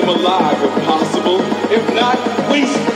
them alive if possible. If not, waste